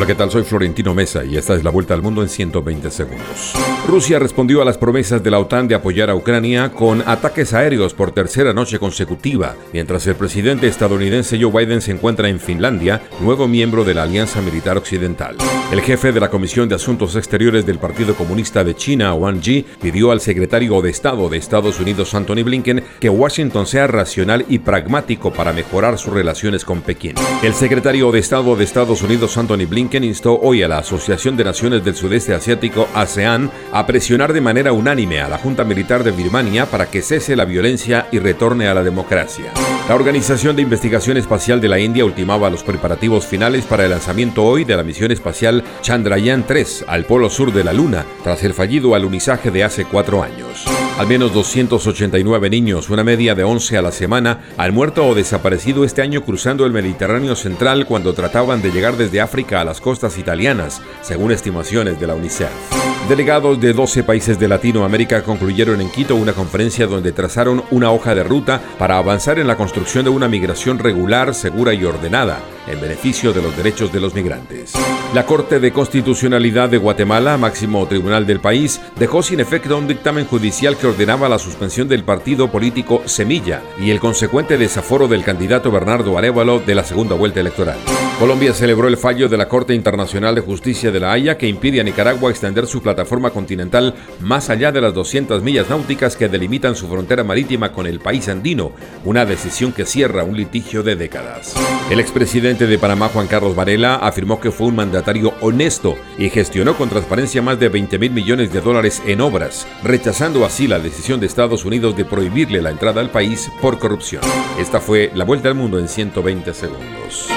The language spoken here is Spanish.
Hola, ¿qué tal? Soy Florentino Mesa y esta es la vuelta al mundo en 120 segundos. Rusia respondió a las promesas de la OTAN de apoyar a Ucrania con ataques aéreos por tercera noche consecutiva, mientras el presidente estadounidense Joe Biden se encuentra en Finlandia, nuevo miembro de la Alianza Militar Occidental. El jefe de la Comisión de Asuntos Exteriores del Partido Comunista de China, Wang Yi, pidió al secretario de Estado de Estados Unidos, Anthony Blinken, que Washington sea racional y pragmático para mejorar sus relaciones con Pekín. El secretario de Estado de Estados Unidos, Anthony Blinken, Blinken instó hoy a la Asociación de Naciones del Sudeste Asiático, ASEAN, a presionar de manera unánime a la Junta Militar de Birmania para que cese la violencia y retorne a la democracia. La Organización de Investigación Espacial de la India ultimaba los preparativos finales para el lanzamiento hoy de la misión espacial Chandrayaan-3 al polo sur de la Luna, tras el fallido alunizaje de hace cuatro años. Al menos 289 niños, una media de 11 a la semana, han muerto o desaparecido este año cruzando el Mediterráneo central cuando trataban de llegar desde África a las costas italianas, según estimaciones de la UNICEF. Delegados de 12 países de Latinoamérica concluyeron en Quito una conferencia donde trazaron una hoja de ruta para avanzar en la construcción de una migración regular, segura y ordenada en beneficio de los derechos de los migrantes. La Corte de Constitucionalidad de Guatemala, máximo tribunal del país, dejó sin efecto un dictamen judicial que ordenaba la suspensión del partido político Semilla y el consecuente desaforo del candidato Bernardo Arevalo de la segunda vuelta electoral. Colombia celebró el fallo de la Corte Internacional de Justicia de la Haya que impide a Nicaragua extender su plataforma continental más allá de las 200 millas náuticas que delimitan su frontera marítima con el país andino, una decisión que cierra un litigio de décadas. El expresidente de Panamá, Juan Carlos Varela, afirmó que fue un mandatario honesto y gestionó con transparencia más de 20 mil millones de dólares en obras, rechazando así la decisión de Estados Unidos de prohibirle la entrada al país por corrupción. Esta fue la vuelta al mundo en 120 segundos.